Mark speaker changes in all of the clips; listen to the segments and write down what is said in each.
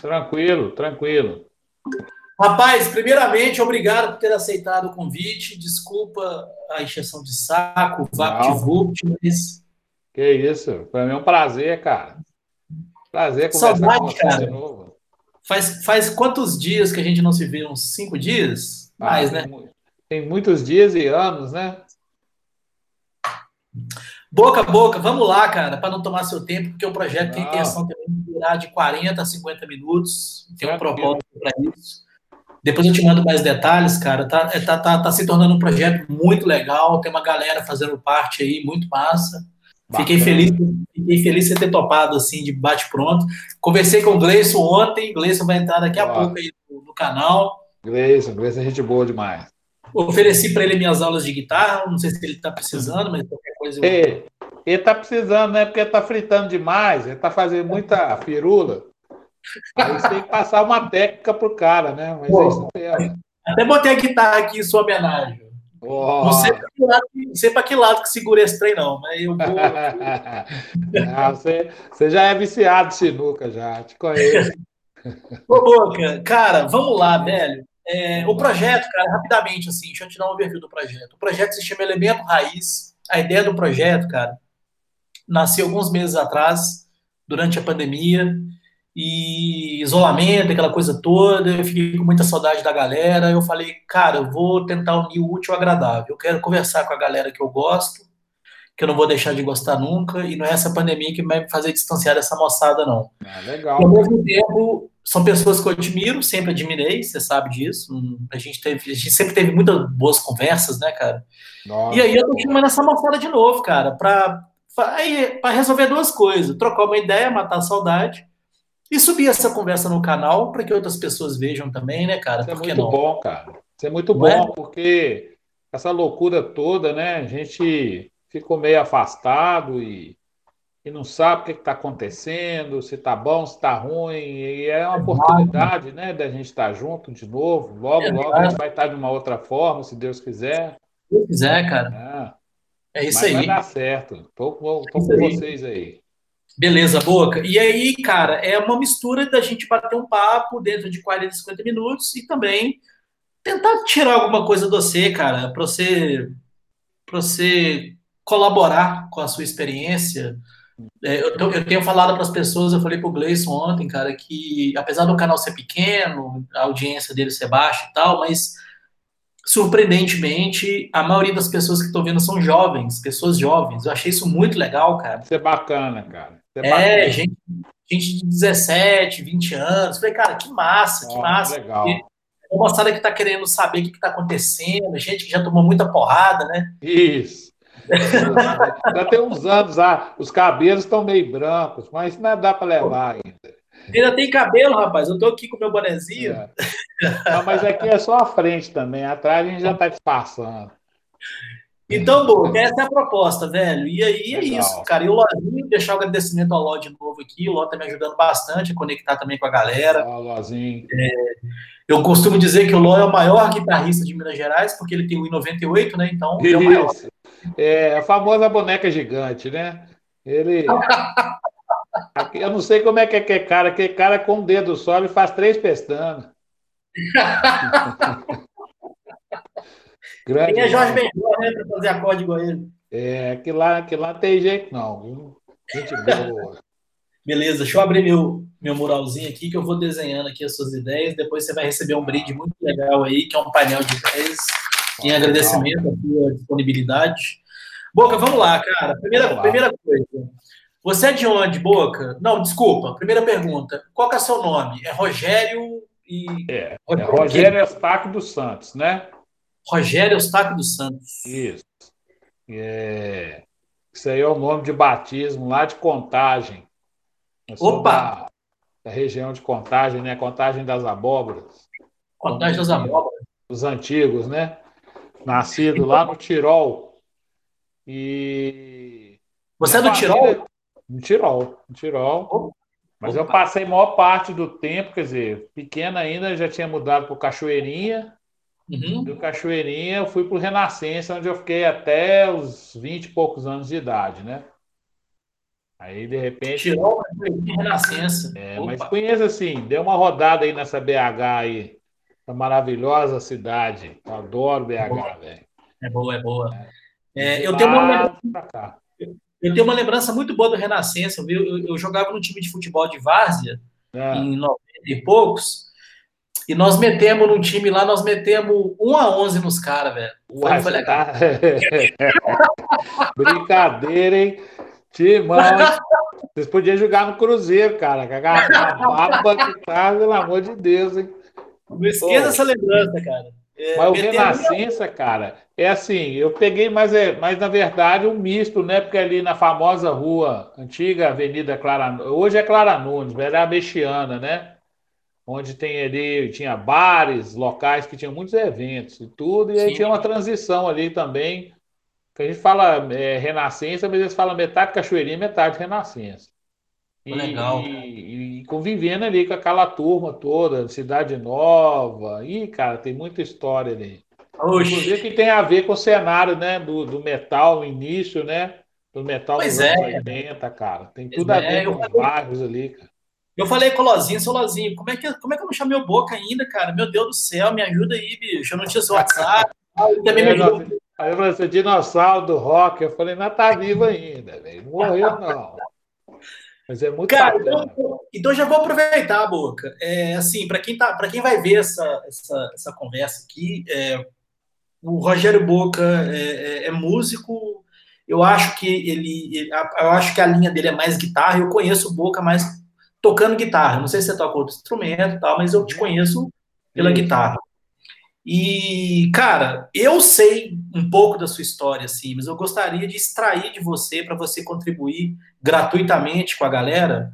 Speaker 1: Tranquilo, tranquilo.
Speaker 2: Rapaz, primeiramente, obrigado por ter aceitado o convite. Desculpa a encheção de saco, o VaptVupt, mas.
Speaker 1: Que isso, foi um prazer, cara. Prazer conversar Saudade, com você cara. de novo.
Speaker 2: Faz, faz quantos dias que a gente não se vê? Uns cinco dias? Ah, Mais, né?
Speaker 1: Tem muitos dias e anos, né?
Speaker 2: Boca a boca, vamos lá, cara, para não tomar seu tempo, porque o projeto tem intenção também de durar de 40 a 50 minutos. Tem um propósito para isso. Depois eu te mando mais detalhes, cara. Tá, é, tá, tá, tá se tornando um projeto muito legal. Tem uma galera fazendo parte aí, muito massa. Fiquei feliz, fiquei feliz de ter topado assim, de bate-pronto. Conversei com o Gleison ontem. Gleison vai entrar daqui a pouco aí no, no canal.
Speaker 1: Gleison, Gleison é gente boa demais.
Speaker 2: Ofereci para ele minhas aulas de guitarra. Não sei se ele está precisando, mas qualquer coisa. Eu...
Speaker 1: Ele está precisando, né? Porque está fritando demais. Ele está fazendo muita firula. Aí você tem que passar uma técnica pro cara, né? Mas Pô, é isso.
Speaker 2: Até botei a guitarra aqui em sua homenagem. Oh. Não sei para que, lado, que lado que segura esse trem, não, mas eu vou.
Speaker 1: não, você, você já é viciado sinuca, já, te conheço.
Speaker 2: Ô, Boca, cara, vamos lá, velho. É, o projeto, cara, rapidamente, assim, deixa eu te dar um overview do projeto. O projeto se chama Elemento Raiz. A ideia do projeto, cara, nasceu alguns meses atrás, durante a pandemia e isolamento, aquela coisa toda. Eu fiquei com muita saudade da galera. Eu falei, cara, eu vou tentar unir o útil ao agradável. Eu quero conversar com a galera que eu gosto, que eu não vou deixar de gostar nunca, e não é essa pandemia que vai me fazer distanciar dessa moçada, não.
Speaker 1: É legal.
Speaker 2: E, ao mesmo tempo, são pessoas que eu admiro, sempre admirei, você sabe disso. A gente, teve, a gente sempre teve muitas boas conversas, né, cara? Nossa. E aí eu tô chamando essa moçada de novo, cara, para resolver duas coisas: trocar uma ideia, matar a saudade e subir essa conversa no canal para que outras pessoas vejam também, né, cara?
Speaker 1: Isso é muito não? bom, cara. Isso é muito não bom, é? porque essa loucura toda, né? A gente ficou meio afastado e, e não sabe o que está acontecendo, se está bom, se está ruim. E é uma oportunidade, né, da gente estar junto de novo. Logo, é logo a gente vai estar de uma outra forma, se Deus quiser.
Speaker 2: Se Deus quiser, cara. É, é isso Mas aí.
Speaker 1: Vai dar certo. Estou com, com vocês aí.
Speaker 2: Beleza, Boca. E aí, cara, é uma mistura da gente bater um papo dentro de 40, 50 minutos e também tentar tirar alguma coisa do você, cara, para você, pra você colaborar com a sua experiência. É, eu, eu, tenho falado para as pessoas, eu falei para o Gleison ontem, cara, que apesar do canal ser pequeno, a audiência dele ser baixa e tal, mas surpreendentemente, a maioria das pessoas que estão vendo são jovens, pessoas jovens. Eu achei isso muito legal, cara.
Speaker 1: Isso é bacana, cara.
Speaker 2: É, é gente, gente de 17, 20 anos. Falei, cara, que massa, que massa.
Speaker 1: Legal.
Speaker 2: É uma moçada que está querendo saber o que está acontecendo, gente que já tomou muita porrada, né?
Speaker 1: Isso. Já tem uns anos, ah, os cabelos estão meio brancos, mas não dá para levar ainda.
Speaker 2: Ainda tem cabelo, rapaz. Eu tô aqui com meu bonezinho. É.
Speaker 1: Não, mas aqui é só a frente também. Atrás a gente já está disfarçando.
Speaker 2: Então, Boca, essa é a proposta, velho. E aí é isso, cara. E o Lozinho, deixar o agradecimento ao Ló de novo aqui. O Ló tá me ajudando bastante a conectar também com a galera.
Speaker 1: Ó, Lozinho.
Speaker 2: É, eu costumo dizer que o Ló é o maior guitarrista de Minas Gerais, porque ele tem o I98, né? Então,
Speaker 1: é o maior. É, a famosa boneca gigante, né? Ele. eu não sei como é que é que é cara, que cara com um dedo só, ele faz três pestanas.
Speaker 2: Grande, Quem é Jorge Benjor, né, para fazer acorde igual ele.
Speaker 1: É, que lá, que lá tem jeito não, viu? Gente boa.
Speaker 2: Beleza, deixa eu abrir meu, meu muralzinho aqui, que eu vou desenhando aqui as suas ideias. Depois você vai receber um brinde muito legal aí, que é um painel de ideias, em agradecimento à sua disponibilidade. Boca, vamos lá, cara. Primeira, primeira coisa. Você é de onde, Boca? Não, desculpa. Primeira pergunta. Qual é o seu nome? É Rogério e.
Speaker 1: É, é Rogério Eustáquio dos Santos, né?
Speaker 2: Rogério Eustáquio dos Santos.
Speaker 1: Isso. É... Isso aí é o nome de batismo lá de Contagem.
Speaker 2: Opa!
Speaker 1: Da, da, região de Contagem, né? Contagem das Abóboras.
Speaker 2: Contagem das Abóboras.
Speaker 1: Os antigos, né? Nascido lá no Tirol. E.
Speaker 2: Você é do Tirol?
Speaker 1: No Tirol. No Tirol. Mas Opa. eu passei maior parte do tempo, quer dizer, pequena ainda, já tinha mudado para Cachoeirinha. Uhum. Do Cachoeirinha, eu fui para o Renascença, onde eu fiquei até os 20 e poucos anos de idade, né? Aí, de repente.
Speaker 2: Tirou a Renascença.
Speaker 1: É, mas conheça assim, dê uma rodada aí nessa BH aí. Essa maravilhosa cidade. Eu adoro BH, velho.
Speaker 2: É boa, é boa. É, é eu, tenho uma lembrança, eu tenho uma lembrança muito boa do Renascença. Eu, eu, eu jogava no time de futebol de Várzea, é. em 90 e poucos. E nós metemos no time lá, nós metemos 1 a 11 nos caras, velho. Foi, foi legal. Tá...
Speaker 1: Brincadeira, hein? Timão. Vocês podiam jogar no Cruzeiro, cara. A baba que tá, pelo amor de Deus, hein?
Speaker 2: Não esqueça essa lembrança, cara.
Speaker 1: É, mas o Renascença, cara, é assim, eu peguei, mas, é, mas na verdade um misto, né? Porque ali na famosa rua, antiga Avenida Clara, hoje é Clara Nunes, era a Mexiana, né? Onde tem ali, tinha bares, locais que tinham muitos eventos e tudo, e aí Sim. tinha uma transição ali também, que a gente fala é, Renascença, mas eles falam metade Cachoeirinha, metade Renascença.
Speaker 2: E, Legal.
Speaker 1: E, e, convivendo ali com aquela turma toda, Cidade Nova. Ih, cara, tem muita história ali. Oxi. Inclusive que tem a ver com o cenário né, do, do metal no início, né? Do metal
Speaker 2: pois dos é. anos
Speaker 1: 80, cara. Tem tudo a ver é, com os bairros ali, cara.
Speaker 2: Eu falei com o Lozinho, seu Lozinho, como é, que, como é que eu não chamei o Boca ainda, cara? Meu Deus do céu, me ajuda aí, bicho. Eu não tinha seu WhatsApp. também
Speaker 1: é, me ajuda. Aí eu falei assim, dinossauro do rock. Eu falei, não tá vivo ainda, velho. Não morreu, não. Mas é muito Cara,
Speaker 2: então, então, já vou aproveitar a boca. É, assim, para quem, tá, quem vai ver essa, essa, essa conversa aqui, é, o Rogério Boca é, é, é, músico. Eu acho que ele, ele, eu acho que a linha dele é mais guitarra. Eu conheço o Boca mais tocando guitarra. Não sei se você toca outro instrumento, tal, mas eu te conheço pela guitarra. E, cara, eu sei um pouco da sua história, assim, mas eu gostaria de extrair de você para você contribuir gratuitamente com a galera.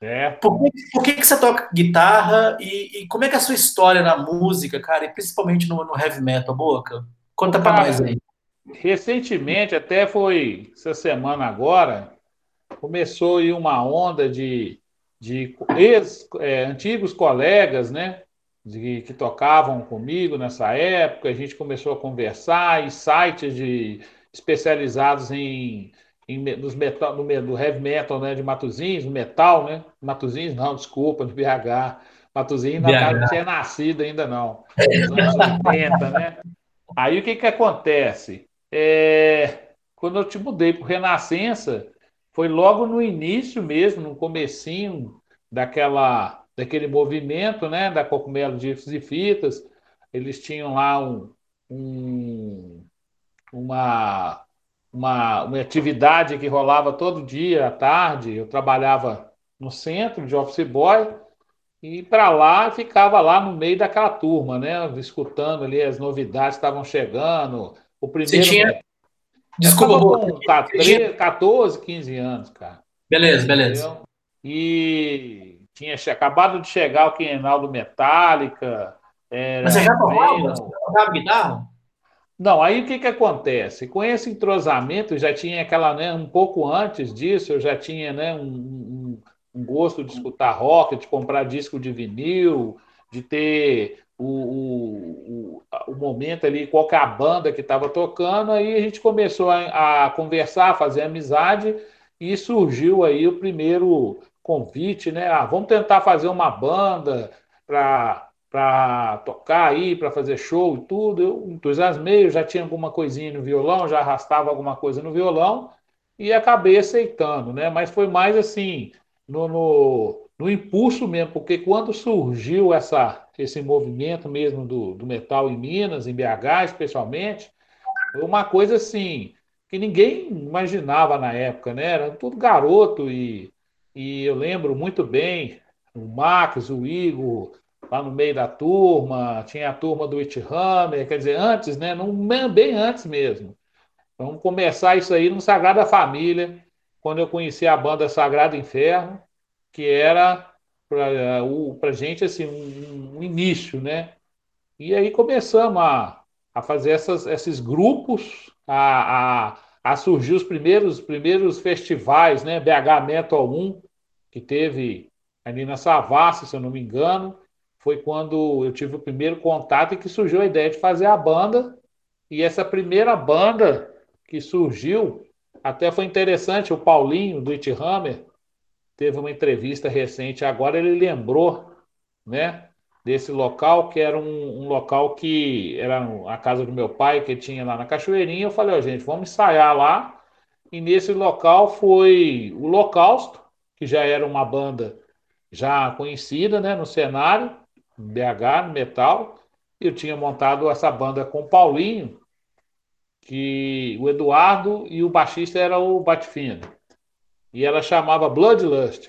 Speaker 1: É.
Speaker 2: Por, que, por que, que você toca guitarra e, e, como é que é a sua história na música, cara, e principalmente no, no heavy metal, Boca? Conta para nós aí.
Speaker 1: Recentemente, até foi essa semana agora, começou aí uma onda de, de ex, é, antigos colegas, né? De, que tocavam comigo nessa época, a gente começou a conversar em sites de, especializados em, em nos metal, no, no, heavy metal né, de Matozinhos, no metal, né? Matozinhos não, desculpa, de BH. Matozinhos não, tinha nascido ainda não, nos anos 80, né? Aí o que que acontece? É, quando eu te mudei para Renascença, foi logo no início mesmo, no comecinho daquela daquele movimento né, da Cocumelo Discos e Fitas. Eles tinham lá um, um, uma, uma, uma atividade que rolava todo dia à tarde. Eu trabalhava no centro de office boy e para lá ficava lá no meio daquela turma, né, escutando ali as novidades que estavam chegando. O primeiro
Speaker 2: Você tinha... Desculpa,
Speaker 1: com 14, 14, 15 anos, cara.
Speaker 2: Beleza, beleza. Entendeu?
Speaker 1: E tinha acabado de chegar o quinhenal do Metallica.
Speaker 2: Mas você já tocava? Você tocava guitarra?
Speaker 1: Não, aí o que, que acontece? Com esse entrosamento, já tinha aquela, né, um pouco antes disso, eu já tinha né, um, um, um gosto de escutar rock, de comprar disco de vinil, de ter o, o, o, o momento ali, qual é a banda que estava tocando, aí a gente começou a, a conversar, a fazer amizade, e surgiu aí o primeiro convite, né? Ah, vamos tentar fazer uma banda para tocar aí, para fazer show e tudo. Eu entusiasmei, eu já tinha alguma coisinha no violão, já arrastava alguma coisa no violão e acabei aceitando, né? Mas foi mais assim, no, no, no impulso mesmo, porque quando surgiu essa, esse movimento mesmo do, do metal em Minas, em BH especialmente, foi uma coisa assim que ninguém imaginava na época, né? Era tudo garoto e e eu lembro muito bem o Max, o Igor, lá no meio da turma, tinha a turma do It Hammer, quer dizer, antes, né? bem antes mesmo. Vamos começar isso aí no Sagrada Família, quando eu conheci a banda Sagrado Inferno, que era para gente assim, um, um, início, né? E aí começamos a, a fazer essas, esses grupos, a, a, a surgir os primeiros, primeiros festivais, né? BH Metal 1, que teve ali na Savassi, se eu não me engano, foi quando eu tive o primeiro contato e que surgiu a ideia de fazer a banda. E essa primeira banda que surgiu Até foi interessante, o Paulinho do It Hammer teve uma entrevista recente agora, ele lembrou, né, desse local, que era um, um, local que era a casa do meu pai, que tinha lá na Cachoeirinha. Eu falei, ó, oh, gente, vamos ensaiar lá. E nesse local foi o Holocausto, que já era uma banda já conhecida, né, no cenário, BH, no metal. Eu tinha montado essa banda com o Paulinho, que o Eduardo e o baixista era o Batfino. E ela chamava Bloodlust.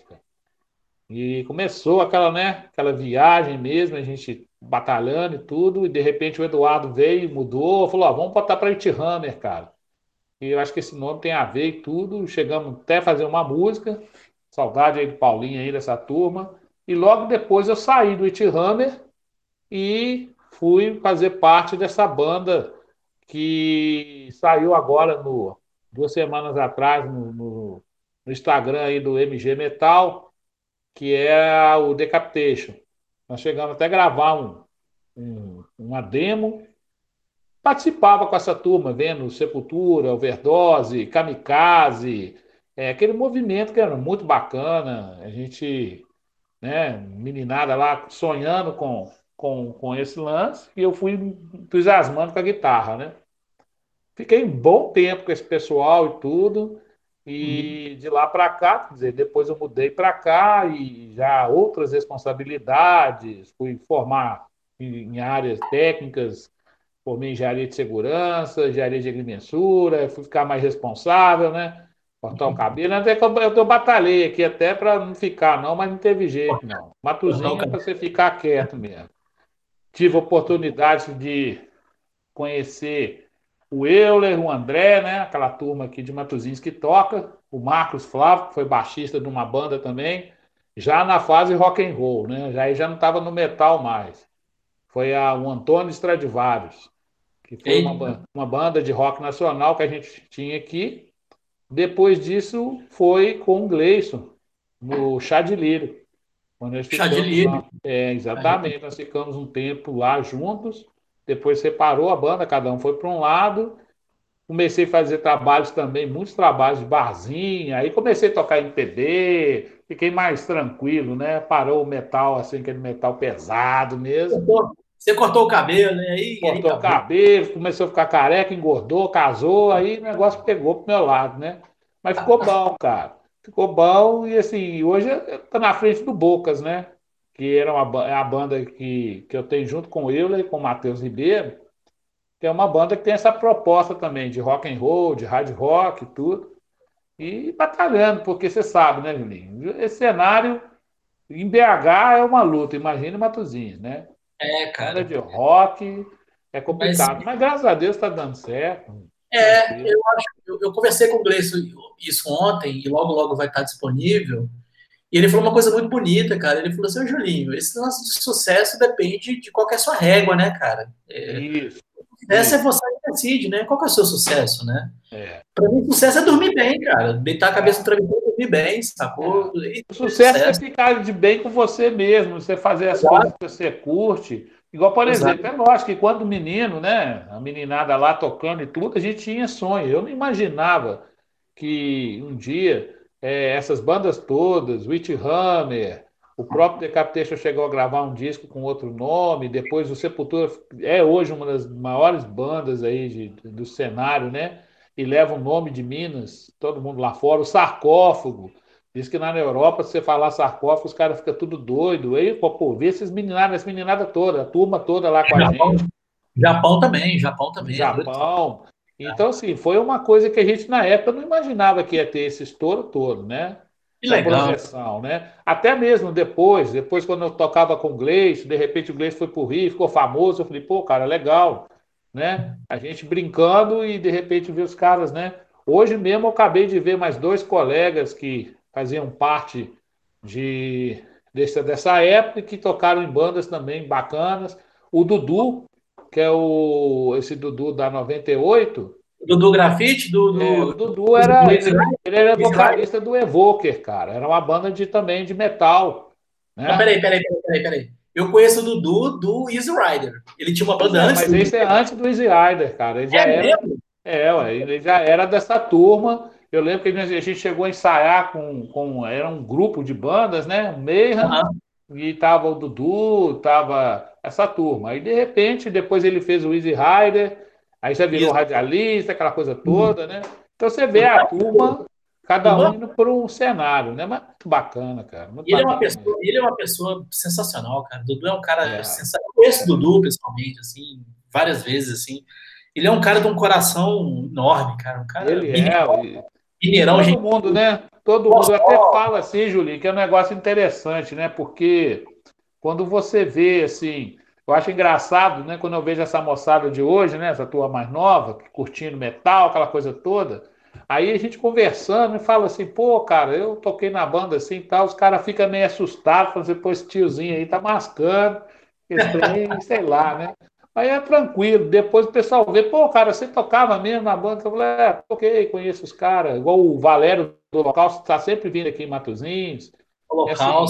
Speaker 1: E começou aquela, né, aquela viagem mesmo, a gente batalhando e tudo, e de repente o Eduardo veio, mudou, falou: ó, vamos botar para It Hammer, cara. E eu acho que esse nome tem a ver e tudo. Chegamos até a fazer uma música, saudade aí do Paulinho aí dessa turma. E logo depois eu saí do It Hammer e fui fazer parte dessa banda que saiu agora no duas semanas atrás no, no, no Instagram aí do MG Metal que é o Decapitation. Nós chegamos até a gravar um, um, uma demo. Participava com essa turma, vendo Sepultura, Overdose, Kamikaze, é, aquele movimento que era muito bacana. A gente, né, meninada lá sonhando com, com, com esse lance, e eu fui entusiasmando com a guitarra, né? Fiquei um bom tempo com esse pessoal e tudo. E uhum. de lá para cá, quer dizer, depois eu mudei para cá e já outras responsabilidades, fui formar em áreas técnicas, formei engenharia de segurança, engenharia de agrimensura, fui ficar mais responsável, né? Cortar o uhum. cabelo, até que eu, eu batalhei aqui até para não ficar, não, mas não teve jeito, não. Matuzinho é para você ficar quieto mesmo. Tive oportunidade de conhecer o Euler, o André, né? Aquela turma aqui de Matosinhos que toca, o Marcos Flávio, que foi baixista de uma banda também, já na fase rock and roll, né? Já já não estava no metal mais. Foi a, o Antônio Stradivarius, que foi uma, uma, banda de rock nacional que a gente tinha aqui. Depois disso foi com o Gleison, no Chá de Lírio.
Speaker 2: Chá de Lírio.
Speaker 1: É, exatamente, nós ficamos um tempo lá juntos depois separou a banda, cada um foi para um lado. Comecei a fazer trabalhos também, muitos trabalhos de barzinho. Aí comecei a tocar MPB, fiquei mais tranquilo, né? Parou o metal, assim, aquele metal pesado mesmo.
Speaker 2: Você cortou o cabelo, né?
Speaker 1: Aí, cortou aí o cabelo, começou a ficar careca, engordou, casou, aí o negócio pegou pro meu lado, né? Mas ficou bom, cara. Ficou bom e assim, hoje tá na frente do Bocas, né? Que era uma, é a banda que, que eu tenho junto com o Euler e com o Matheus Ribeiro, que é uma banda que tem essa proposta também de rock and roll, de hard rock e tudo. E batalhando, porque você sabe, né, Julinho? Esse cenário em BH é uma luta, imagina Matozinhos, né?
Speaker 2: É, cara.
Speaker 1: Banda de rock é complicado, mas, mas graças a Deus está dando certo.
Speaker 2: É, eu, acho, eu, eu conversei com o Gleice isso ontem e logo, logo vai estar disponível. E ele falou uma coisa muito bonita, cara. Ele falou assim, Julinho, esse lance de sucesso depende de qual é a sua régua, né, cara?
Speaker 1: É, isso.
Speaker 2: Essa é você que decide, né? Qual é o seu sucesso, né?
Speaker 1: É.
Speaker 2: Pra mim, sucesso é dormir bem, cara. Deitar a cabeça no travesseiro e dormir bem, sacou?
Speaker 1: É. O sucesso, é sucesso, é ficar de bem com você mesmo, você fazer as Exato. coisas que você curte. Igual, por Exato. exemplo, é lógico que quando menino, né, a meninada lá tocando e tudo, a gente tinha sonho. Eu não imaginava que um dia é, essas bandas todas, Witch Hammer, o próprio Decapitation chegou a gravar um disco com outro nome, depois o Sepultura é hoje uma das maiores bandas aí de, do cenário, né? E leva o nome de Minas, todo mundo lá fora, o sarcófago. Diz que na Europa, se você falar sarcófago, os caras ficam tudo doido. Aí, pô, vê esses meninadas, essa meninada toda, a turma toda lá com a
Speaker 2: Japão,
Speaker 1: gente.
Speaker 2: Japão também, Japão também.
Speaker 1: Japão. Então, assim, foi uma coisa que a gente, na época, não imaginava que ia ter esse estouro todo, né?
Speaker 2: Que legal.
Speaker 1: Projeção, né? Até mesmo depois, depois quando eu tocava com o Gleice, de repente o Gleice foi pro Rio, ficou famoso, eu falei, pô, cara, legal, né? A gente brincando e de repente ver os caras, né? Hoje mesmo eu acabei de ver mais dois colegas que faziam parte de, dessa, dessa época e que tocaram em bandas também bacanas. O Dudu, que é o, esse Dudu da 98.
Speaker 2: Dudu Grafite? Do,
Speaker 1: É, o Dudu era, ele, ele era vocalista do Evoker, cara. Era uma banda de, também de metal. Né?
Speaker 2: Não, peraí, peraí, peraí, peraí. Eu conheço o Dudu do Easy Rider. Ele tinha uma banda
Speaker 1: é,
Speaker 2: antes.
Speaker 1: Mas esse é antes do Easy Rider, cara. Ele já é era. Mesmo? É, ué, ele já era dessa turma. Eu lembro que a gente chegou a ensaiar com, com era um grupo de bandas, né? Meia, uhum. e tava o Dudu, tava essa turma. Aí, de repente, depois ele fez o Easy Rider, aí já virou Isso. radialista, aquela coisa toda, né? Então você vê a turma, cada um indo por um cenário, né? Mas muito bacana, cara. Muito
Speaker 2: ele,
Speaker 1: bacana
Speaker 2: é uma pessoa, ele é uma pessoa sensacional, cara. Dudu é um cara é. sensacional. Eu conheço Dudu pessoalmente, assim, várias vezes, assim. Ele é um cara de um coração enorme, cara. Um cara
Speaker 1: ele mineirão, é. Mineirão, todo gente... mundo, né? Todo Nossa, mundo até fala assim, Julinho, que é um negócio interessante, né? Porque quando você vê, assim, eu acho engraçado, né? Quando eu vejo essa moçada de hoje, né? Essa tua mais nova, curtindo metal, aquela coisa toda. Aí a gente conversando e fala assim, pô, cara, eu toquei na banda assim e tal, os caras ficam meio assustados, falando assim, pô, esse tiozinho aí tá mascando, trem, sei lá, né? Aí é tranquilo, depois o pessoal vê, pô, cara, você tocava mesmo na banda? Eu falei, é, toquei, conheço os caras, igual o Valério do local, está sempre vindo aqui em Matozinhos.
Speaker 2: Local.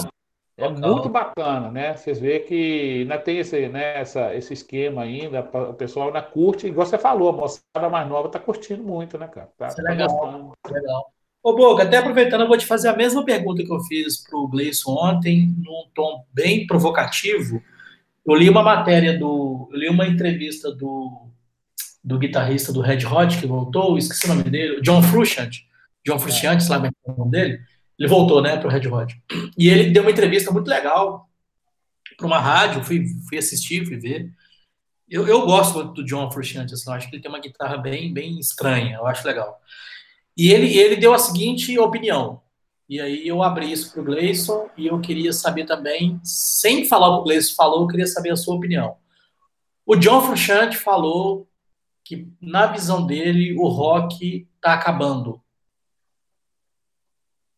Speaker 1: É, é muito bacana, né? Vocês vê que ainda tem esse, né, essa, esse esquema ainda, o pessoal ainda curte, igual você falou, a moçada mais nova está curtindo muito, né, cara? Tá,
Speaker 2: Isso é legal, tá legal. Ô, Boca, até aproveitando, eu vou te fazer a mesma pergunta que eu fiz para o Gleison ontem, num tom bem provocativo. Eu li uma matéria do. Eu li uma entrevista do, do guitarrista do Red Hot, que voltou, esqueci o nome dele, John Frusciante. John Frusciante, é. sabe o nome dele? Ele voltou, né, para o Red Hot. E ele deu uma entrevista muito legal para uma rádio, fui, fui assistir, fui ver. Eu, eu gosto do John Frusciante, assim, eu acho que ele tem uma guitarra bem, bem estranha, eu acho legal. E ele, ele deu a seguinte opinião. E aí eu abri isso para o Gleison e eu queria saber também, sem falar o que o Gleison falou, eu queria saber a sua opinião. O John Frusciante falou que, na visão dele, o rock está acabando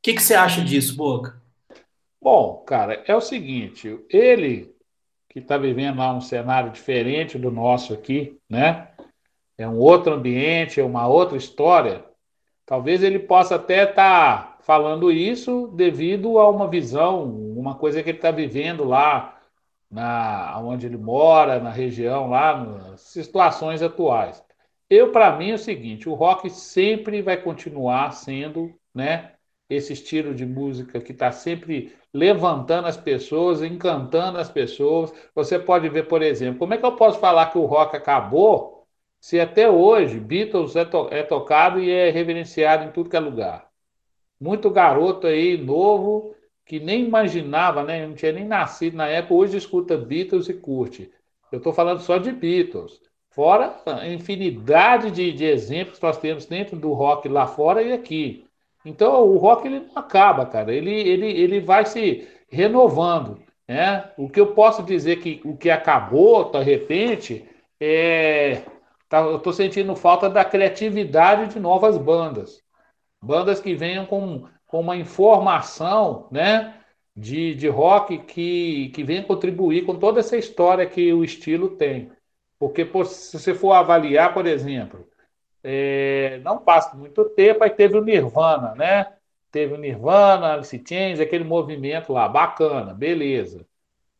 Speaker 2: que, que você acha disso, Boca?
Speaker 1: Bom, cara, é o seguinte, ele que está vivendo lá um cenário diferente do nosso aqui, né? É um outro ambiente, é uma outra história. Talvez ele possa até estar tá falando isso devido a uma visão, uma coisa que ele está vivendo lá, na onde ele mora, na região lá, nas situações atuais. Eu, para mim, é o seguinte: o rock sempre vai continuar sendo, né? Esse estilo de música que está sempre levantando as pessoas, encantando as pessoas. Você pode ver, por exemplo, como é que eu posso falar que o rock acabou se até hoje Beatles é, to é tocado e é reverenciado em tudo que é lugar? Muito garoto aí, novo, que nem imaginava, né? não tinha nem nascido na época, hoje escuta Beatles e curte. Eu estou falando só de Beatles. Fora a infinidade de, de exemplos que nós temos dentro do rock lá fora e aqui. Então o rock ele não acaba, cara. Ele, ele, ele vai se renovando. Né? O que eu posso dizer que o que acabou, de repente, é. Tá, eu estou sentindo falta da criatividade de novas bandas. Bandas que venham com, com uma informação né, de, de rock que, que venha contribuir com toda essa história que o estilo tem. Porque pô, se você for avaliar, por exemplo, é, não passa muito tempo, aí teve o Nirvana, né? Teve o Nirvana, Alice Chains, aquele movimento lá, bacana, beleza.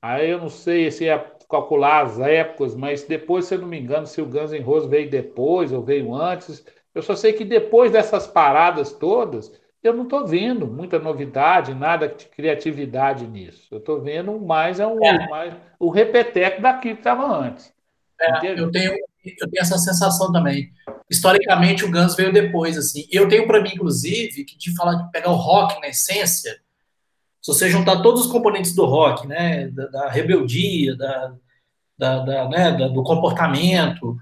Speaker 1: Aí eu não sei se é calcular as épocas, mas depois, se eu não me engano, se o Guns N' Roses veio depois ou veio antes, eu só sei que depois dessas paradas todas, eu não estou vendo muita novidade, nada de criatividade nisso. Eu estou vendo mais, é um, é. mais o repeteco daquilo que estava antes.
Speaker 2: É, eu, tenho, eu tenho essa sensação também historicamente o Guns veio depois, assim. E eu tenho para mim, inclusive, que de falar de pegar o rock na essência, se você juntar todos os componentes do rock, né, da, da rebeldia, da, da, da né, do comportamento,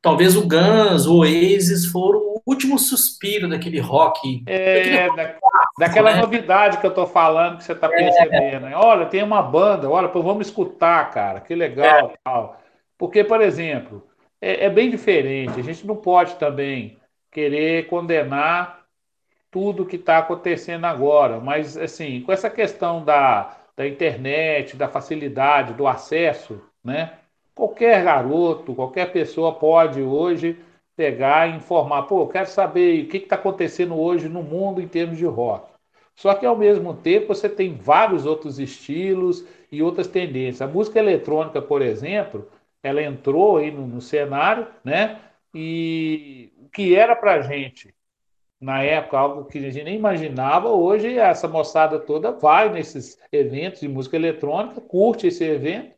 Speaker 2: talvez o Guns, o Oasis foram o último suspiro daquele rock.
Speaker 1: É, daquele da, daquela né? novidade que eu tô falando que você tá é. percebendo. É. Olha, tem uma banda, olha, vamos escutar, cara, que legal, é. tal. Porque, por exemplo, é, é bem diferente. A gente não pode também querer condenar tudo que está acontecendo agora, mas assim, com essa questão da, da internet, da facilidade, do acesso, né? Qualquer garoto, qualquer pessoa pode hoje pegar e informar, pô, eu quero saber o que está acontecendo hoje no mundo em termos de rock. Só que ao mesmo tempo você tem vários outros estilos e outras tendências. A música eletrônica, por exemplo, ela entrou aí no, no cenário, né? E que era para gente, na época, algo que a gente nem imaginava, hoje essa moçada toda vai nesses eventos de música eletrônica, curte esse evento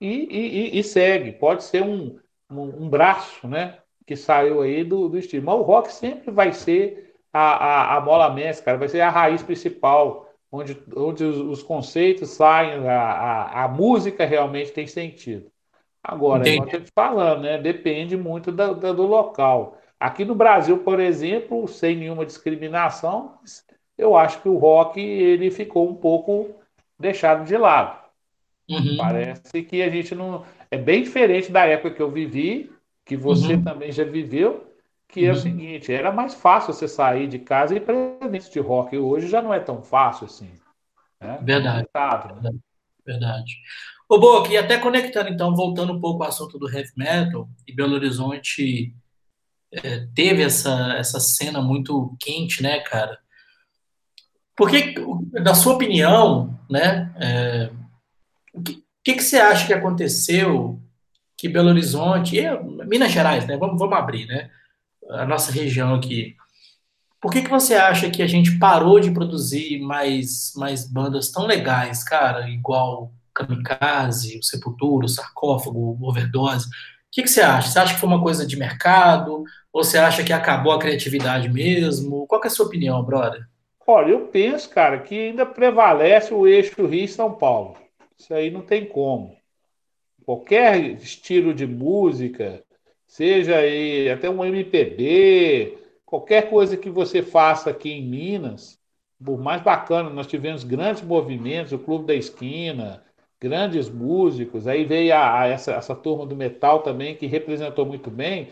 Speaker 1: e, e, e segue. Pode ser um, um, um, braço né, que saiu aí do, do estilo. Mas o rock sempre vai ser a, a, a mola mestra, vai ser a raiz principal, onde, onde os, os conceitos saem, a, a, a música realmente tem sentido. Agora, Entendi. eu estou falando, né? Depende muito do, do, do, local. Aqui no Brasil, por exemplo, sem nenhuma discriminação, eu acho que o rock ele ficou um pouco deixado de lado. Uhum. Parece que a gente não. É bem diferente da época que eu vivi, que você uhum. também já viveu, que uhum. é o uhum. seguinte: era mais fácil você sair de casa e ir para eventos de rock. Hoje já não é tão fácil assim.
Speaker 2: Né? Verdade. Verdade. Verdade. Ô, Boca, e até conectando, então, voltando um pouco ao assunto do heavy metal, e Belo Horizonte é, teve essa, essa cena muito quente, né, cara? Porque, na sua opinião, né, é, o que, que, que, você acha que aconteceu que Belo Horizonte, e Minas Gerais, né, vamos, vamos abrir, né, a nossa região aqui, por que, que você acha que a gente parou de produzir mais, mais bandas tão legais, cara, igual Kamikaze, o Sepultura, o Sarcófago, o Overdose. O que, que, você acha? Você acha que foi uma coisa de mercado? Ou você acha que acabou a criatividade mesmo? Qual é a sua opinião, brother?
Speaker 1: Olha, eu penso, cara, que ainda prevalece o eixo Rio-São Paulo. Isso aí não tem como. Qualquer estilo de música, seja aí até um MPB, qualquer coisa que você faça aqui em Minas, por mais bacana, nós tivemos grandes movimentos, o Clube da Esquina, grandes músicos, aí veio a, a essa, essa turma do metal também, que representou muito bem.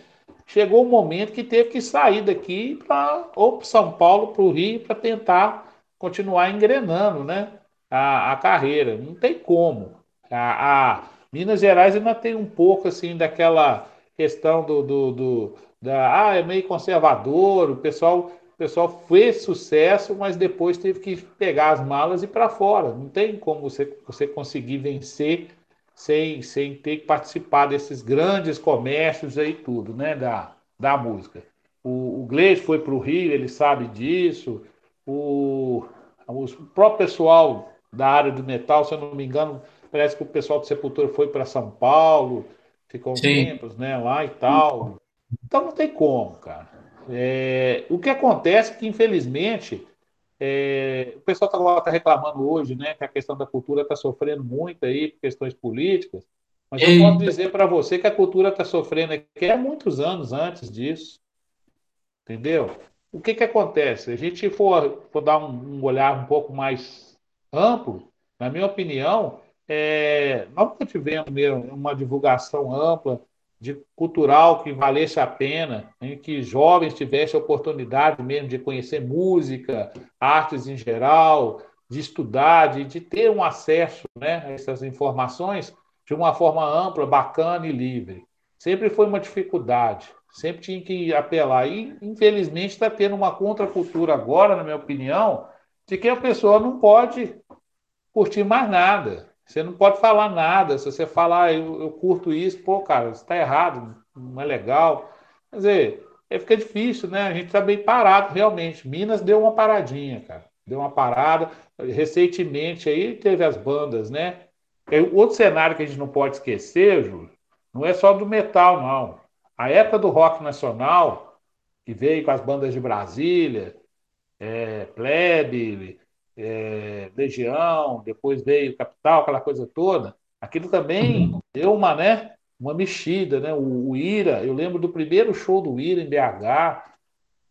Speaker 1: Chegou um momento que teve que sair daqui para ou para São Paulo, para o Rio, para tentar continuar engrenando né, a, a carreira. Não tem como. A, a, Minas Gerais ainda tem um pouco assim daquela questão do, do, do da, ah, é meio conservador, o pessoal o pessoal fez sucesso, mas depois teve que pegar as malas e ir para fora. Não tem como você, você conseguir vencer sem, sem ter que participar desses grandes comércios aí tudo, né, da, da música. O, o foi para o Rio, ele sabe disso. O, o próprio pessoal da área do metal, se eu não me engano, parece que o pessoal do Sepultura foi para São Paulo, ficou um tempos né, lá e tal. Então não tem como, cara. É, o que acontece é que, infelizmente, é, o pessoal está tá reclamando hoje né, que a questão da cultura está sofrendo muito aí por questões políticas, mas eu posso dizer para você que a cultura está sofrendo aqui há muitos anos antes disso. Entendeu? O que, que acontece? A gente for, for dar um, um olhar um pouco mais amplo, na minha opinião, é, nós nunca tivemos uma divulgação ampla de cultural que valesse a pena, em que jovens tivessem a oportunidade mesmo de conhecer música, artes em geral, de estudar, de, de ter um acesso né, a essas informações de uma forma ampla, bacana e livre. Sempre foi uma dificuldade, sempre tinha que apelar. E, infelizmente, está tendo uma contracultura agora, na minha opinião, de que a pessoa não pode curtir mais nada. Você não pode falar nada. Se você falar, ah, eu, eu curto isso, pô, cara, isso está errado, não é legal. Quer dizer, aí fica difícil, né? A gente está bem parado, realmente. Minas deu uma paradinha, cara. Deu uma parada. Recentemente aí teve as bandas, né? E outro cenário que a gente não pode esquecer, Júlio, não é só do metal, não. A época do rock nacional, que veio com as bandas de Brasília, é, Plebe, é, Legião, depois veio Capital, aquela coisa toda, aquilo também uhum. deu uma, né, uma mexida, né? O, o, Ira, eu lembro do primeiro show do Ira em BH,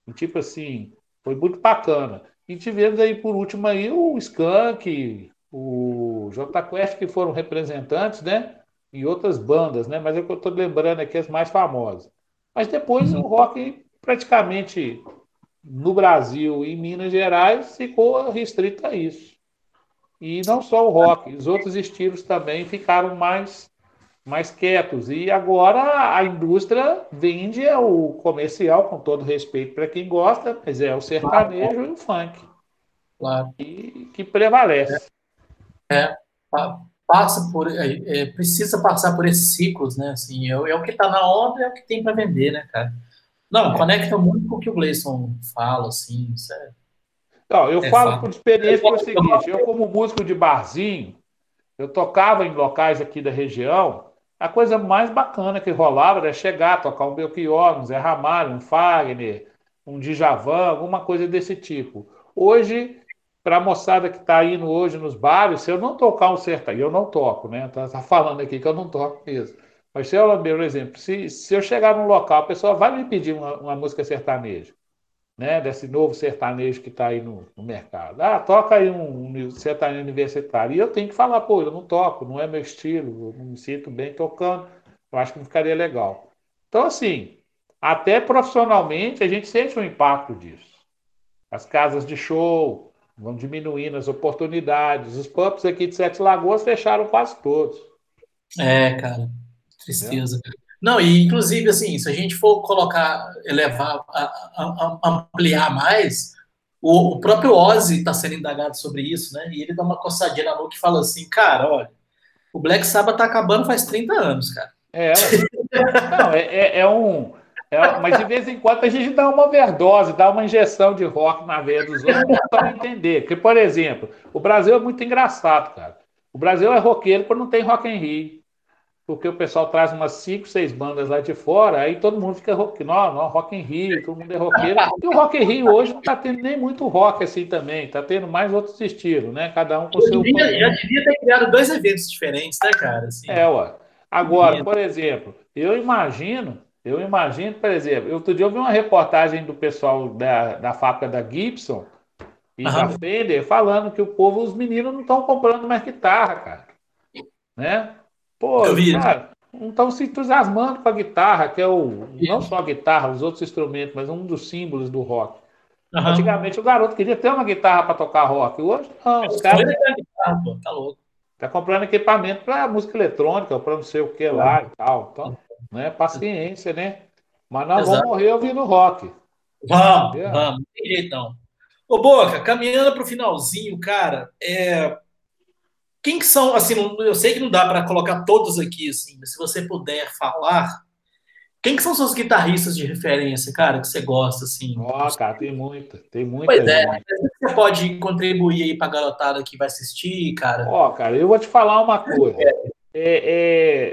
Speaker 1: e, tipo assim, foi muito bacana. E tivemos aí por último aí o Skank, o J Quest, que foram representantes, né? E outras bandas, né? Mas é o que eu estou lembrando aqui as mais famosas. Mas depois uhum. o rock praticamente no Brasil e em Minas Gerais ficou restrito a isso. E não só o rock, os outros estilos também ficaram mais, mais quietos. E agora a indústria vende o comercial, com todo respeito para quem gosta, mas é o sertanejo claro. e o funk. Claro. E, que prevalece.
Speaker 2: É, é passa por. É, é, precisa passar por esses ciclos, né? Assim, é, é o que está na onda, é o que tem para vender, né, cara? Não, conecta muito com o que o Gleison fala, assim, isso é...
Speaker 1: Não, eu é falo fato. por experiência pelo seguinte, eu como músico de barzinho, eu tocava em locais aqui da região, a coisa mais bacana que rolava era chegar, tocar um Belchior, um Zé Ramalho, um Fagner, um Djavan, alguma coisa desse tipo. Hoje, para a moçada que está indo hoje nos bares, se eu não tocar um sertanejo, eu não toco, né? Tá, tá, falando aqui que eu não toco mesmo. Eu, por exemplo, se, se eu chegar num local, a pessoa vai me pedir uma, uma música sertaneja né, desse novo sertanejo que está aí no, no, mercado. Ah, toca aí um, um, sertanejo universitário. E eu tenho que falar, pô, eu não toco, não é meu estilo, eu não me sinto bem tocando, eu acho que não ficaria legal. Então, assim, até profissionalmente a gente sente um impacto disso. As casas de show vão diminuindo as oportunidades. Os pubs aqui de Sete Lagoas fecharam quase todos.
Speaker 2: É, cara, tristeza. É. Não, e inclusive, assim, se a gente for colocar, elevar, a, a, a ampliar mais, o, o próprio Ozzy está sendo indagado sobre isso, né? E ele dá uma coçadinha na boca e fala assim, cara, olha, o Black Sabbath tá acabando faz 30 anos, cara.
Speaker 1: É, não, é, é, é um. É, mas de vez em quando a gente dá uma overdose, dá uma injeção de rock na veia dos outros para entender. Porque, por exemplo, o Brasil é muito engraçado, cara. O Brasil é roqueiro quando não tem Rock em Rio porque o pessoal traz umas 5, 6 bandas lá de fora, aí todo mundo fica rock, não, não, rock em Rio, todo mundo é roqueiro. E o Rock em Rio hoje não está tendo nem muito rock assim também, está tendo mais outros estilos, né? Cada um com o seu.
Speaker 2: Devia, já devia ter criado dois eventos diferentes, né, cara? Assim,
Speaker 1: é, ué. Agora, por exemplo, eu imagino, eu imagino, por exemplo, outro dia eu vi uma reportagem do pessoal da, da fábrica da Gibson e uhum. da Fender falando que o povo, os meninos não estão comprando mais guitarra, cara. Né? Pô, eu vi. cara, não estão se entusiasmando com a guitarra, que é o. Não só a guitarra, os outros instrumentos, mas um dos símbolos do rock. Uhum. Antigamente o garoto queria ter uma guitarra para tocar rock. Hoje não, os caras. Tá louco. Tá comprando equipamento para música eletrônica, para não sei o que lá e tal. Então, né? Paciência, né? Mas nós Exato. vamos morrer ouvindo rock.
Speaker 2: Vamos, vamos, tem jeitão. Ô, Boca, caminhando para o finalzinho, cara, é, quem que são, assim, eu sei que não dá para colocar todos aqui, assim, mas se você puder falar, quem que são seus guitarristas de referência, cara, que você gosta, assim?
Speaker 1: Ó, oh, cara, tem muita, tem muita.
Speaker 2: Pois é, você pode contribuir aí pra garotada que vai assistir, cara.
Speaker 1: Ó, oh, cara, eu vou te falar uma coisa. É,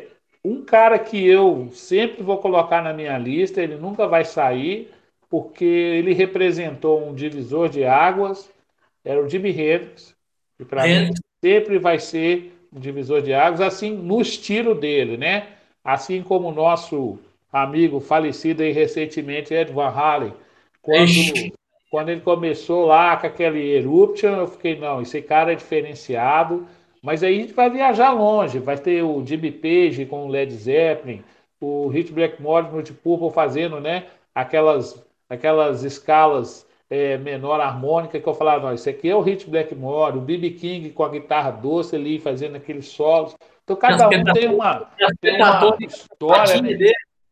Speaker 1: é, um cara que eu sempre vou colocar na minha lista, ele nunca vai sair, porque ele representou um divisor de águas, era o Jimi Hendrix, e para mim sempre vai ser um divisor de águas, assim no estilo dele, né? Assim como o nosso amigo falecido aí recentemente, Ed Van Halen, quando, quando ele começou lá com aquele Eruption, eu fiquei, não, esse cara é diferenciado, mas aí a gente vai viajar longe, vai ter o Jimmy Page com o Led Zeppelin, o Rich Blackmore no Deep Purple fazendo, né, aquelas, aquelas escalas é, menor harmônica que eu falava, não, isso aqui é o Hit Blackmore, o B.B. King com a guitarra doce ali, fazendo aqueles solos. Então cada um tem uma, tem uma história. Né?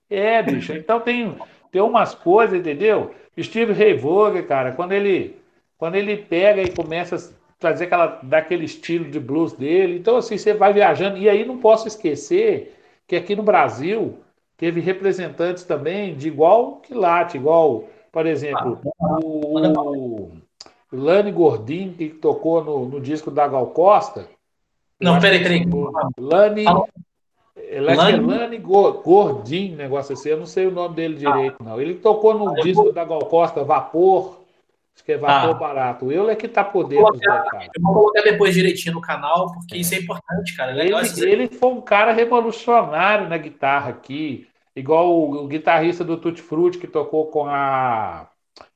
Speaker 1: É, bicho. Então tem, tem umas coisas, entendeu? Steve Ray Vaughan, cara, quando ele, quando ele pega e começa a trazer aquela, daquele estilo de blues dele, então assim, você vai viajando. E aí não posso esquecer que aqui no Brasil teve representantes também de igual que late, igual por exemplo, ah, o, o Lani Gordin, que tocou no, no disco da Gal Costa.
Speaker 2: Não, peraí, peraí.
Speaker 1: Lani. Ela é Lani Gordin, negócio assim, eu não sei o nome dele direito, não. Ele tocou no ah, disco da Gal Costa, Vapor, acho que é Vapor ah. Barato. Eu é que tá podendo,
Speaker 2: vou colocar, cara. Eu vou colocar depois direitinho no canal, porque é. isso é importante, cara. É
Speaker 1: ele, ele foi um cara revolucionário na guitarra aqui. Igual o, o guitarrista do Tutti Frutti que tocou com a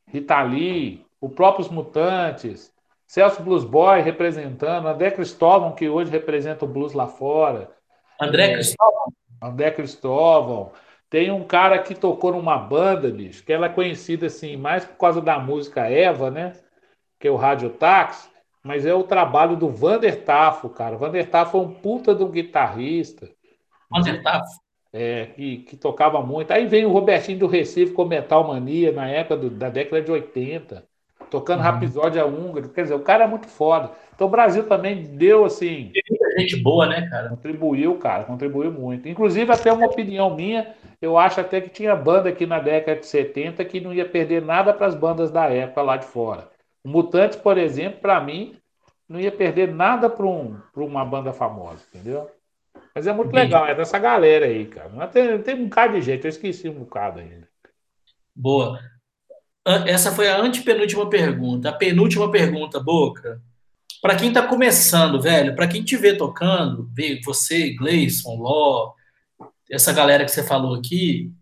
Speaker 1: Rita Lee, o próprio Mutantes, Celso Blues Boy representando, André Cristóvão, que hoje representa o blues lá fora.
Speaker 2: André é, Cristóvão?
Speaker 1: André Cristóvão. Tem um cara que tocou numa banda, bicho, que ela é conhecida assim, mais por causa da música Eva, né? Que é o Rádio Táxi, mas é o trabalho do Vander Tafo, cara. Vander Tafo é um puta do guitarrista.
Speaker 2: Vander Tafo?
Speaker 1: É, que, que, tocava muito. Aí vem o Robertinho do Recife com Metal Mania, na época do, da década de 80. tocando uhum. Rapsódia húngaro. Quer dizer, o cara é muito foda. Então o Brasil também deu assim.
Speaker 2: Tem muita gente boa, né, cara?
Speaker 1: Contribuiu, cara, contribuiu muito. Inclusive, até uma opinião minha, eu acho até que tinha banda aqui na década de 70 que não ia perder nada para as bandas da época lá de fora. O Mutantes, por exemplo, para mim, não ia perder nada para um, uma banda famosa, entendeu? Mas é muito legal, é dessa galera aí, cara. Tem, tem um bocado de jeito, eu esqueci um bocado ainda.
Speaker 2: Boa. Essa foi a antepenúltima pergunta. A penúltima pergunta, Boca. Para quem está começando, velho, para quem te vê tocando, vê você, Gleison, Ló, essa galera que você falou aqui,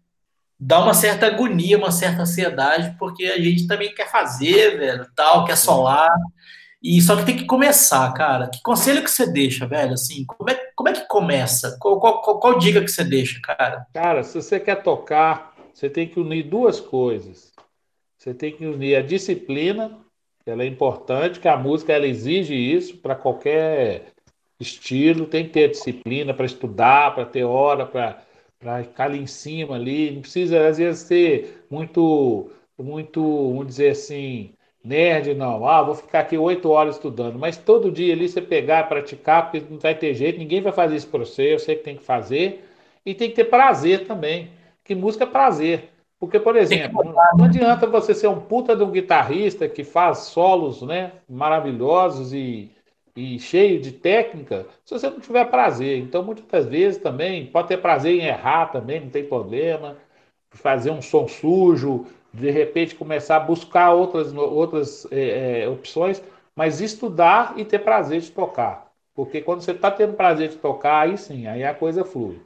Speaker 2: dá uma certa agonia, uma certa ansiedade, porque a gente também quer fazer, velho, tal, quer solar. E só que tem que começar, cara. Que conselho que você deixa, velho? Assim, como é, como é que começa? Qual, qual, qual, dica que você deixa, cara?
Speaker 1: Cara, se você quer tocar, você tem que unir duas coisas. Você tem que unir a disciplina, que ela é importante, que a música ela exige isso para qualquer estilo, tem que ter disciplina para estudar, para ter hora, para ficar ali em cima ali. Não precisa, às vezes, ser muito, muito, vamos dizer assim, nerd, não. Ah, vou ficar aqui oito horas estudando. Mas todo dia ali você pegar, praticar, porque não vai ter jeito, ninguém vai fazer isso para você, eu sei que tem que fazer. E tem que ter prazer também que música é prazer. Porque, por exemplo, não adianta você ser um puta de um guitarrista que faz solos né, maravilhosos e, e cheio de técnica, se você não tiver prazer. Então, muitas vezes também, pode ter prazer em errar também, não tem problema. Fazer um som sujo, de repente começar a buscar outras, outras é, é, opções, mas estudar e ter prazer de tocar. Porque quando você está tendo prazer de tocar, aí sim, aí a coisa flui.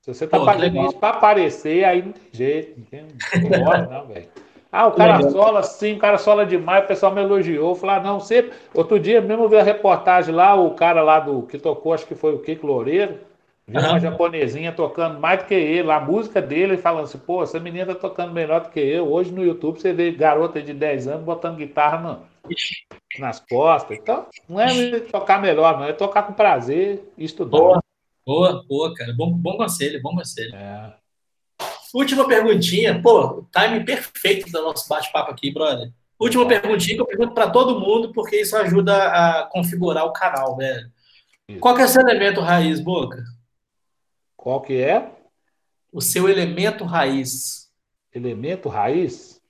Speaker 1: Se você tá Pô, fazendo isso para aparecer, aí não tem jeito, não tem hora, não, velho. Ah, o cara legal. sola sim, o cara sola demais, o pessoal me elogiou. Falar, ah, não, você. Outro dia mesmo vi a reportagem lá, o cara lá do que tocou, acho que foi o Kiko Loureiro, viu uhum. uma japonesinha tocando mais do que ele, a música dele, falando assim, pô, essa menina tá tocando melhor do que eu. Hoje no YouTube você vê garota de 10 anos botando guitarra no, nas costas. Então, não é tocar melhor, não, é tocar com prazer e estudar. Boa.
Speaker 2: Boa, boa, cara. Bom, bom conselho, bom conselho. É. Última perguntinha. Pô, time perfeito do nosso bate-papo aqui, brother. Última é. perguntinha que eu pergunto para todo mundo, porque isso ajuda a configurar o canal, velho. Isso. Qual que é seu elemento raiz, Boca?
Speaker 1: Qual que é?
Speaker 2: O seu elemento raiz.
Speaker 1: Elemento raiz?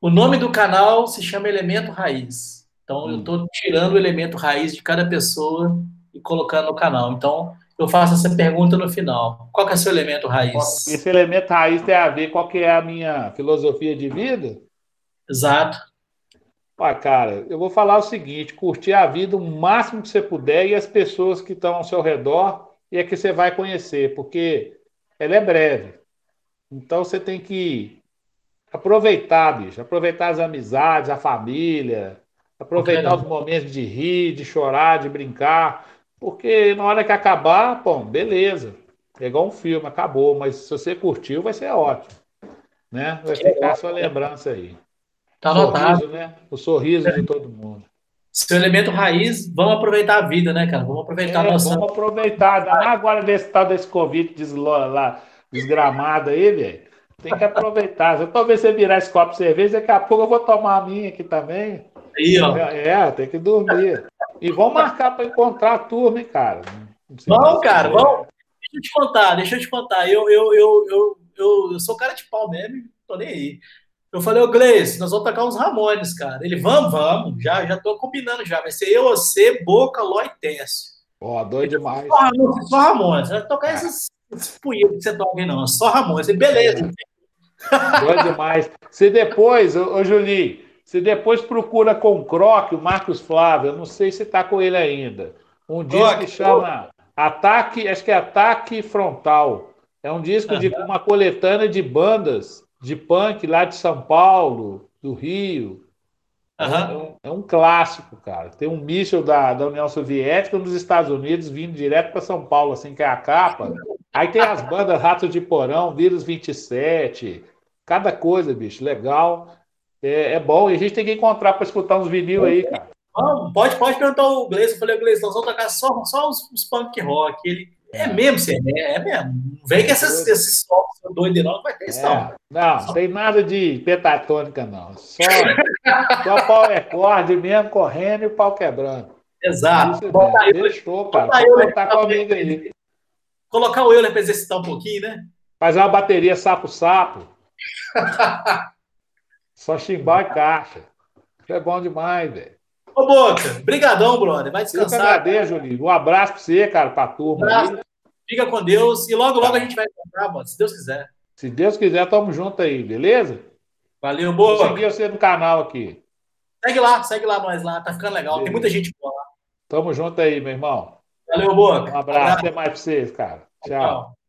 Speaker 2: O nome do canal se chama Elemento Raiz. Então, hum. eu estou tirando o elemento raiz de cada pessoa e colocando no canal. Então, eu faço essa pergunta no final. Qual que é o seu elemento raiz?
Speaker 1: Esse elemento raiz tem a ver com qual que é a minha filosofia de vida?
Speaker 2: Exato.
Speaker 1: Ah, cara, eu vou falar o seguinte: curtir a vida o máximo que você puder e as pessoas que estão ao seu redor e é que você vai conhecer, porque ela é breve. Então você tem que aproveitar, bicho, aproveitar as amizades, a família, aproveitar os momentos de rir, de chorar, de brincar. Porque na hora que acabar, bom, beleza. É igual um filme, acabou. Mas se você curtiu, vai ser ótimo. Né? Vai ficar a sua lembrança aí.
Speaker 2: Tá anotado.
Speaker 1: né? O sorriso de todo mundo.
Speaker 2: Seu elemento raiz, vamos aproveitar a vida, né, cara? Vamos aproveitar é, a nossa.
Speaker 1: Vamos aproveitar. Agora desse tal desse Covid lá, desgramado aí, velho. Tem que aproveitar. Talvez você virar esse copo de cerveja, daqui a pouco eu vou tomar a minha aqui também.
Speaker 2: Aí, ó.
Speaker 1: É, tem que dormir. E vamos marcar para encontrar a turma, hein, cara.
Speaker 2: Vamos, cara, vamos. Deixa eu te contar, deixa eu te contar. Eu, eu, eu, eu, eu, eu sou cara de pau mesmo, tô nem aí. Eu falei, ô Gleice, nós vamos tocar uns Ramones, cara. Ele, vamos, vamos, já, já tô combinando já. Vai ser eu, você, Boca, Ló e Técio.
Speaker 1: Ó, doido demais.
Speaker 2: Só Ramones, só Ramones. Vai tocar esses, esses que você toca aí, não. Só Ramones. Beleza.
Speaker 1: É. Doido demais. Se depois, ô, ô Julie, você depois procura com o Croc, o Marcos Flávio, eu não sei se está com ele ainda. Um disco que chama Ataque, acho que é Ataque Frontal. É um disco de uma coletânea de bandas de punk lá de São Paulo, do Rio. Uhum. É, um, é, um, clássico, cara. Tem um míssil da, da União Soviética nos Estados Unidos vindo direto para São Paulo, assim, que é a capa. Aí tem as bandas Ratos de Porão, Vírus 27, cada coisa, bicho, legal é, é bom. E a gente tem que encontrar para escutar uns vinil aí, cara.
Speaker 2: Pode, pode perguntar o Gleison. Eu falei, Gleison, nós vamos tocar só, só os, os punk rock. Ele, é mesmo, você é, é mesmo. Não vem que esses, esses sons doidos não, não vai ter isso,
Speaker 1: é, não. Não, não tem nada de petatônica, não. Só Só pau é corda mesmo, correndo e o pau quebrando.
Speaker 2: Exato.
Speaker 1: Deixou, cara. Pode contar comigo aí.
Speaker 2: Colocar o Euler para exercitar um pouquinho, né?
Speaker 1: Fazer uma bateria sapo-sapo. Só chimbal e caixa. Isso é bom demais, velho.
Speaker 2: Ô, Boca, brigadão, brother. Vai descansar. Eu
Speaker 1: agradeço, Julinho. Um abraço pra você, cara, pra turma. Um abraço.
Speaker 2: Fica com Deus. E logo, logo a gente vai encontrar, mano, se Deus quiser.
Speaker 1: Se Deus quiser, tamo junto aí, beleza?
Speaker 2: Valeu, Boca. Vou
Speaker 1: seguir você no canal aqui.
Speaker 2: Segue lá, segue lá nós lá. Tá ficando legal. Beleza. Tem muita gente boa lá.
Speaker 1: Tamo junto aí, meu irmão.
Speaker 2: Valeu, Boca.
Speaker 1: Um abraço. Até mais pra vocês, cara. Tchau. Tchau.